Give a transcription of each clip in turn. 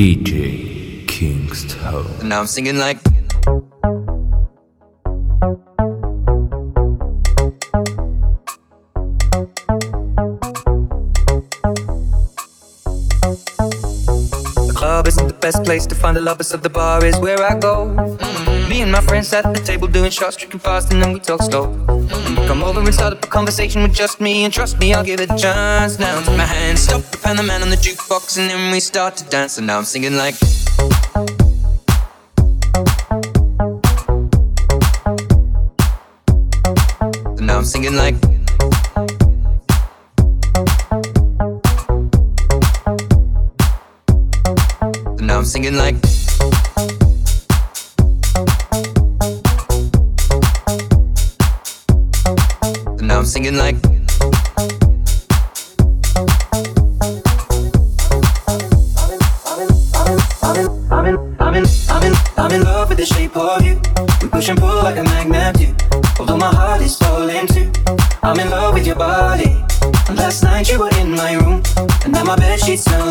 DJ Kingston. Now I'm singing like. The club isn't the best place to find the lovers, so the bar is where I go. Mm. And my friends at the table doing shots, drinking fast, and then we talk slow. Come over and start up a conversation with just me, and trust me, I'll give it a chance. Now take my hand, stop, and the man on the jukebox, and then we start to dance. And now I'm singing like. And now I'm singing like. Now I'm singing like. Like. I'm in, I'm in, I'm in, I'm in love with the shape of you. We push and pull like a magnet do. Although my heart is falling too. I'm in love with your body. Last night you were in my room. And now my bed sheets smell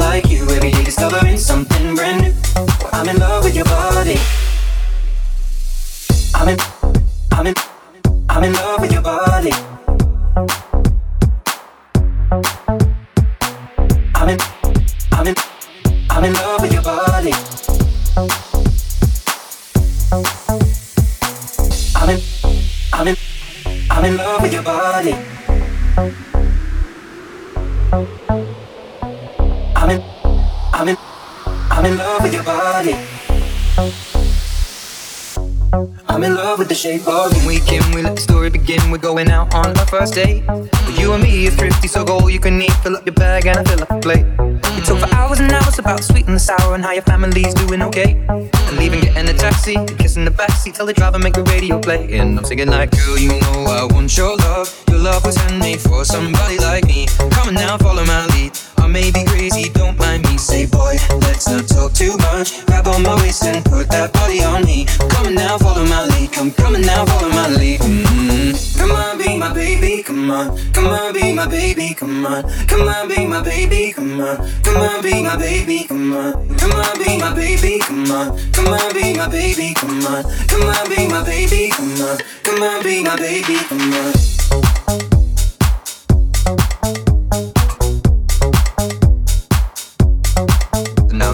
your family's doing okay. And leaving, getting a taxi, kissing the backseat, tell the driver make the radio play. And I'm singing like, girl, you know I want your love. Your love was handmade for somebody like me. Come on now, follow my lead. I may be crazy, don't mind me. Say, boy, let's not talk too much. Grab on my waist and put that body on me. Come on now, follow my lead. Come, come on now, follow my lead. Mm-hmm. Come on, be my baby, come on. Come on, my baby, come on. Come on, be my baby, come on. Come on, be my baby, come on. Come on, be my baby, come on. Come on, be my baby, come on. Come on, be my baby, come on. Come on, be my baby, come on.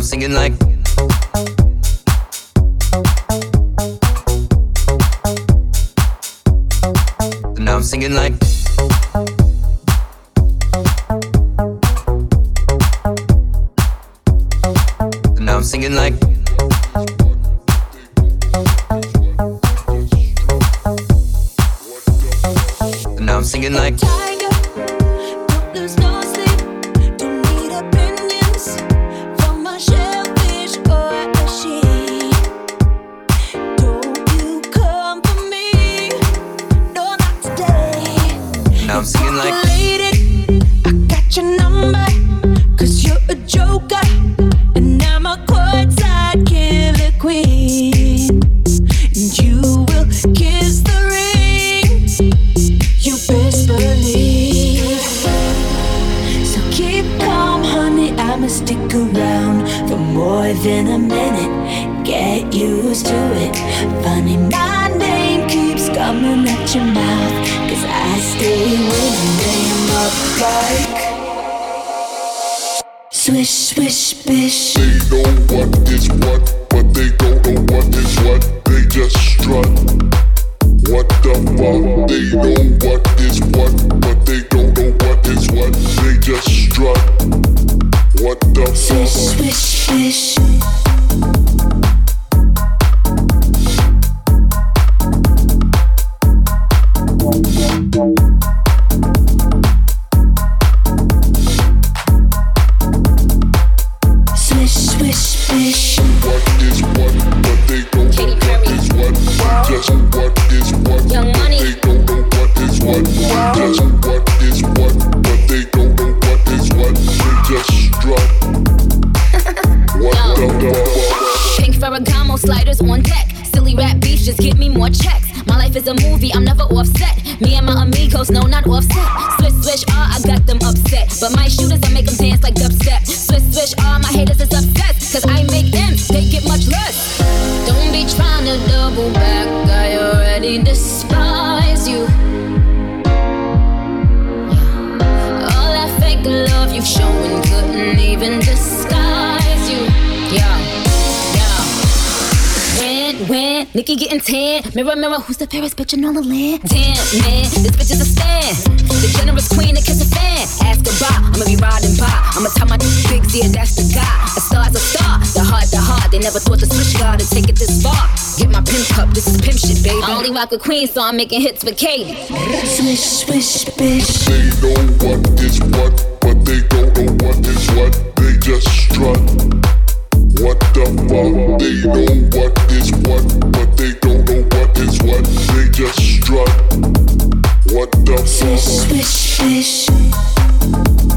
Singing like. Now I'm singing like. Singing like. But my shooters, I make them dance like dubstep. Swish, swish, all my haters is obsessed. Cause I make them, they get much less. Don't be trying to double back, I already despise you. All that fake love you've shown couldn't even disguise you. Yeah, yeah. When, when, Nikki getting tan. Mirror, mirror, who's the fairest bitch in all the land? Damn, man, this bitch is a stand. The generous queen that kiss a fan. Ask I'ma be riding by. I'ma tell my big yeah, that's the guy. A star's a star, the heart, the heart. They never thought the switch guard to take it this far. Get my pimp cup, this is pimp shit, baby. I only rock with queen, so I'm making hits with Katie. Swish, swish, bitch. They know what is what, but they don't know what is what. They just strut. What the fuck? They know what is what, but they don't know what is what. They just strut. What the fuck? Swish, bitch. Thank you.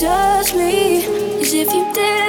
Judge me. Cause if you did,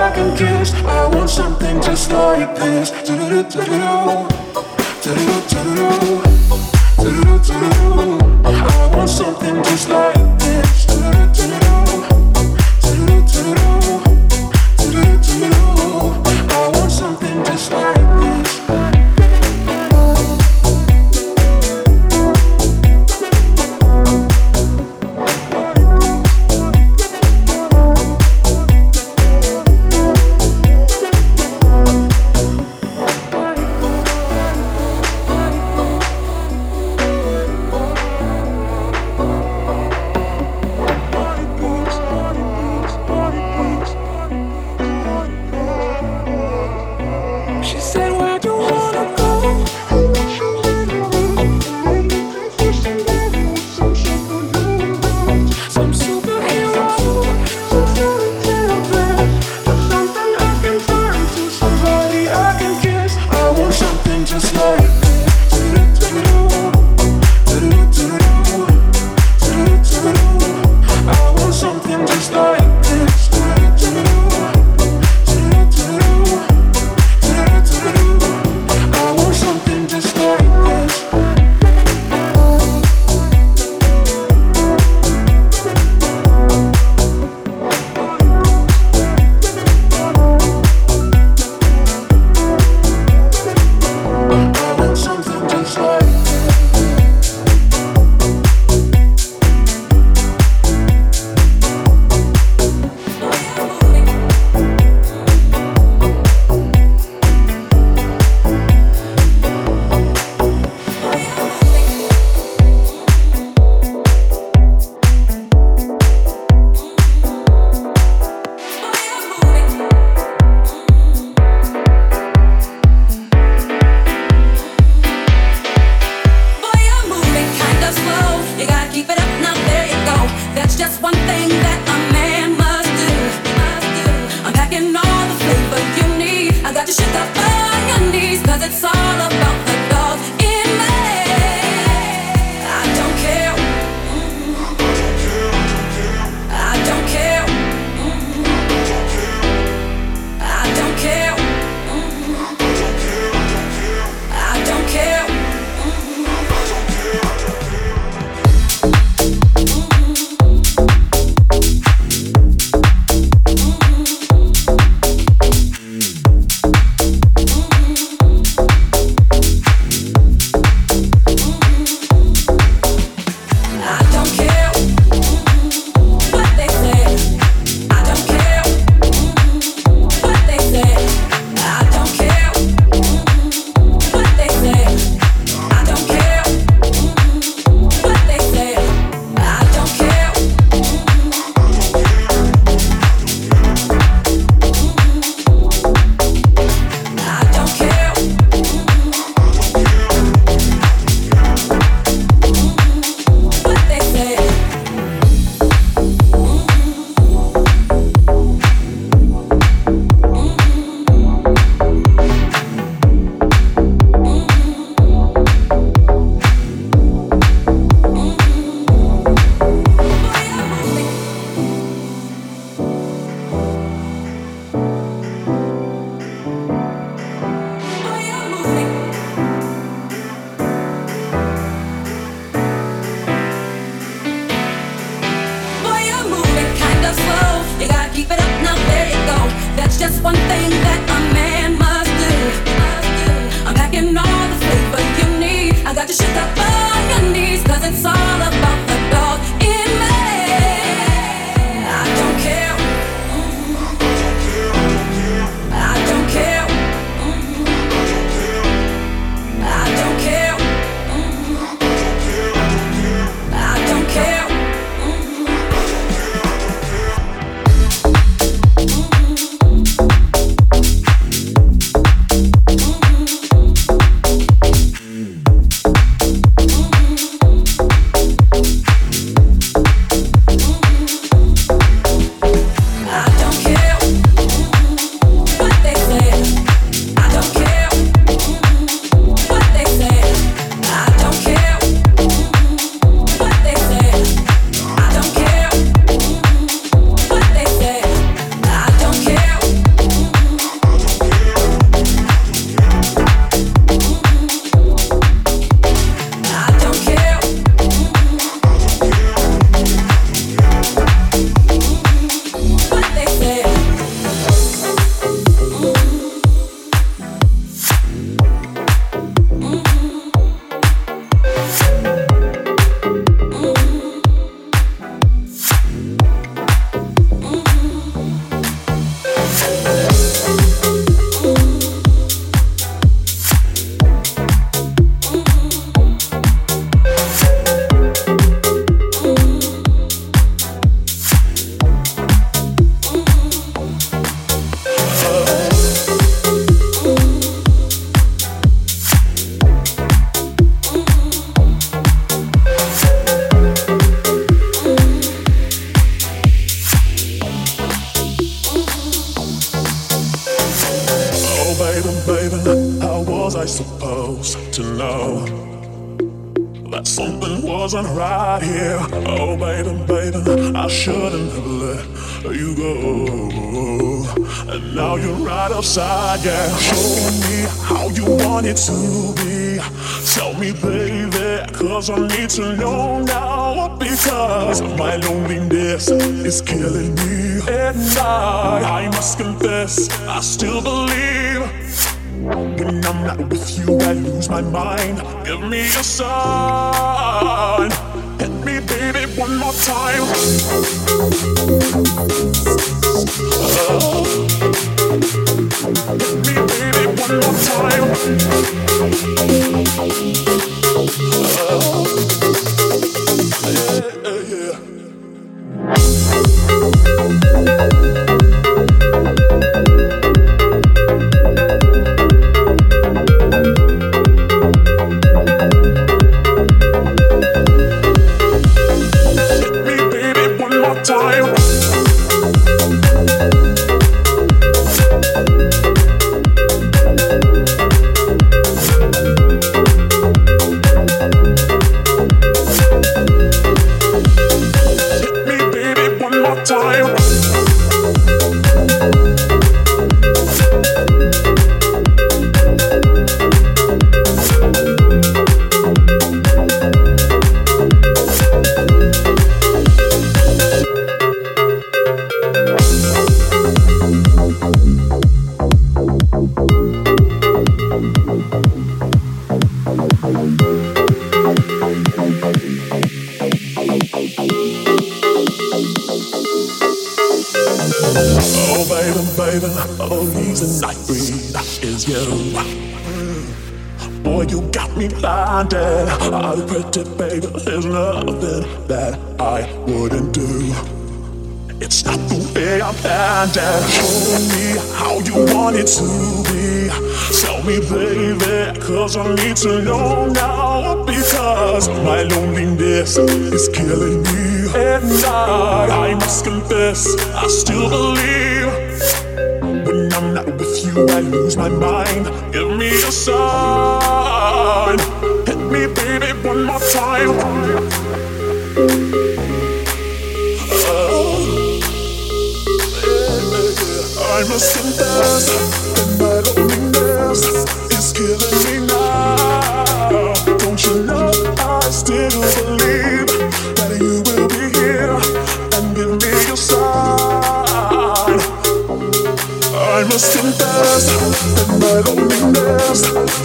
I can kiss. I want something just like this. Do do do do do do do do do do. I want something just like this.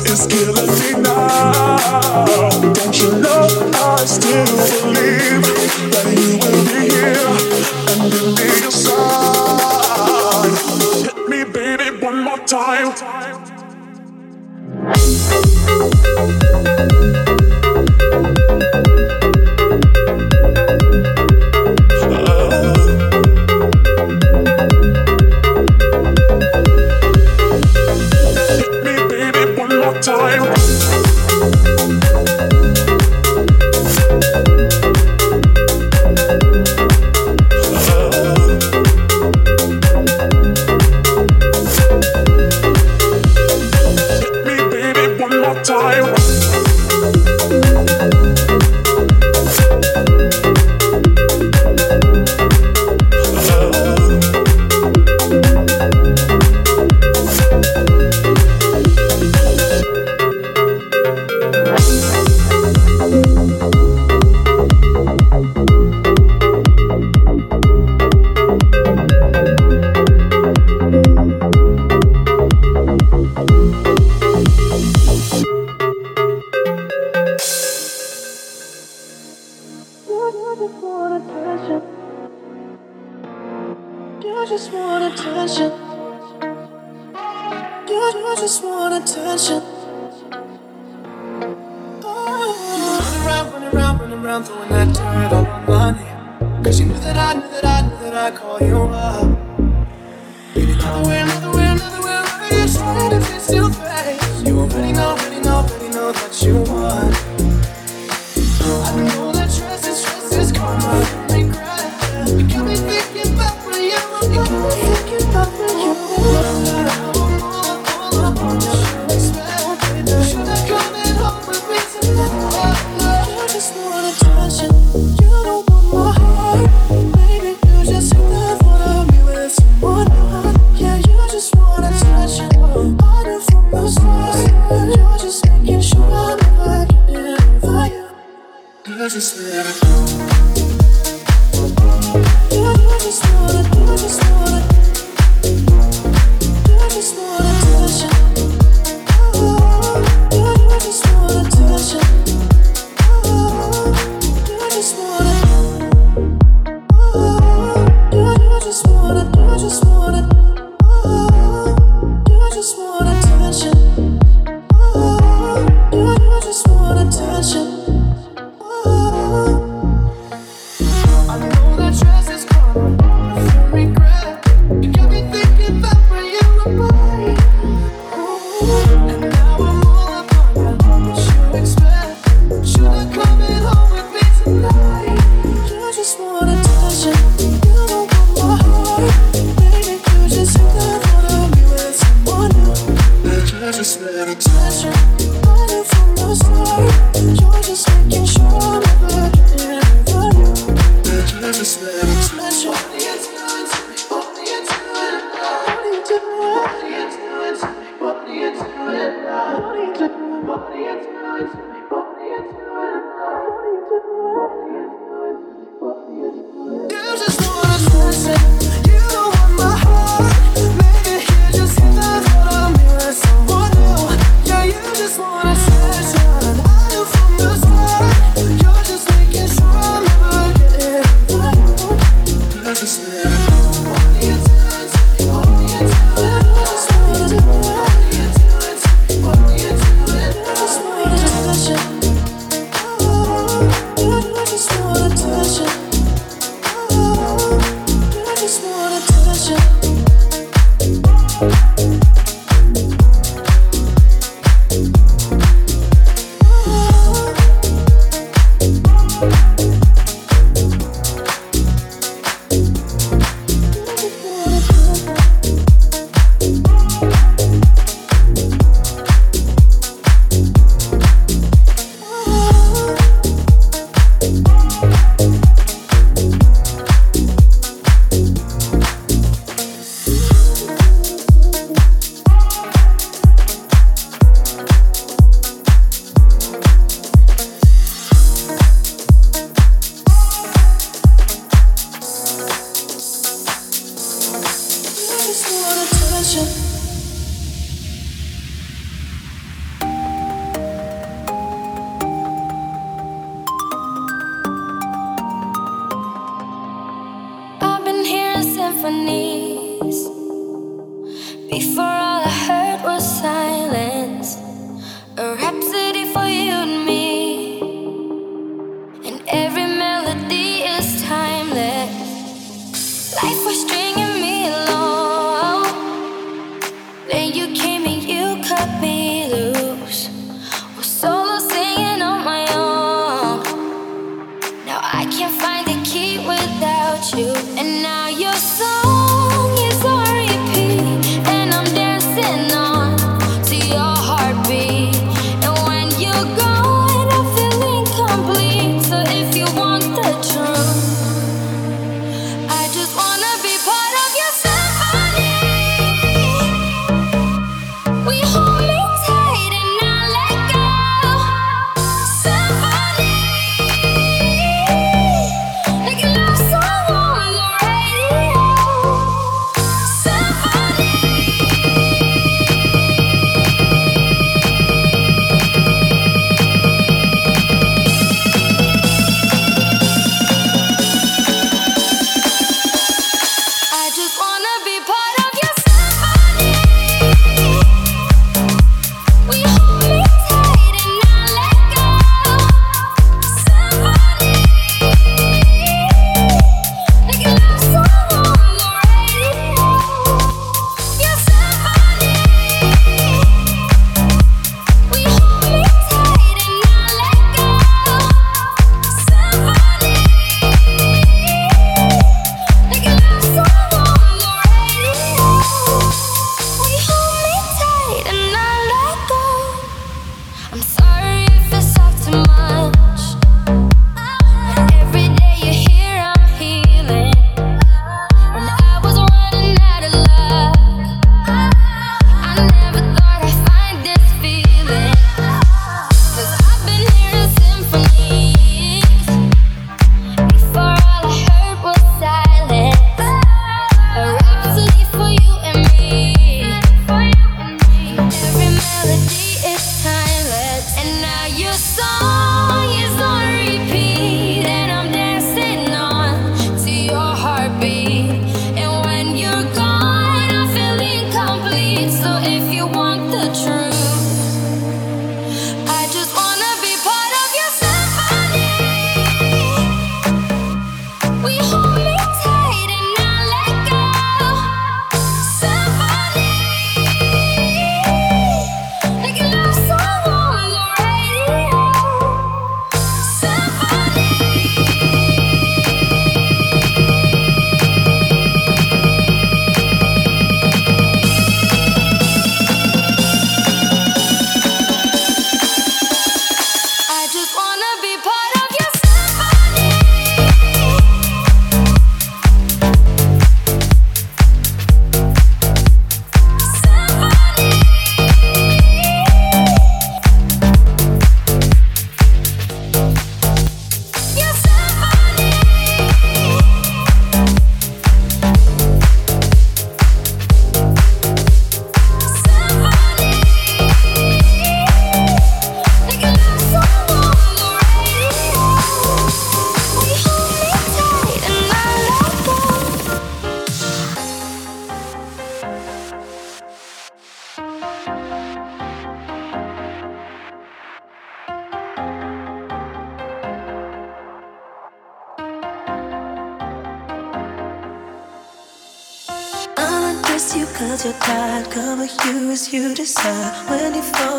It's killing me now. Don't you know I still feel? Thank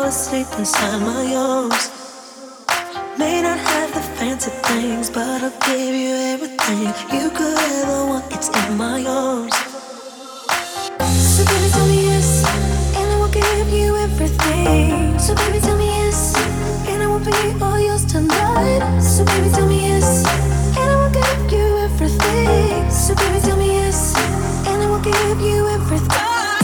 asleep inside my arms. May not have the fancy things, but I'll give you everything you could ever want. It's in my arms. So baby, tell me yes, and I will give you everything. So baby, tell me yes, and I will be all yours tonight. So baby, tell me yes, and I will give you everything. So baby, tell me yes, and I will give you everything.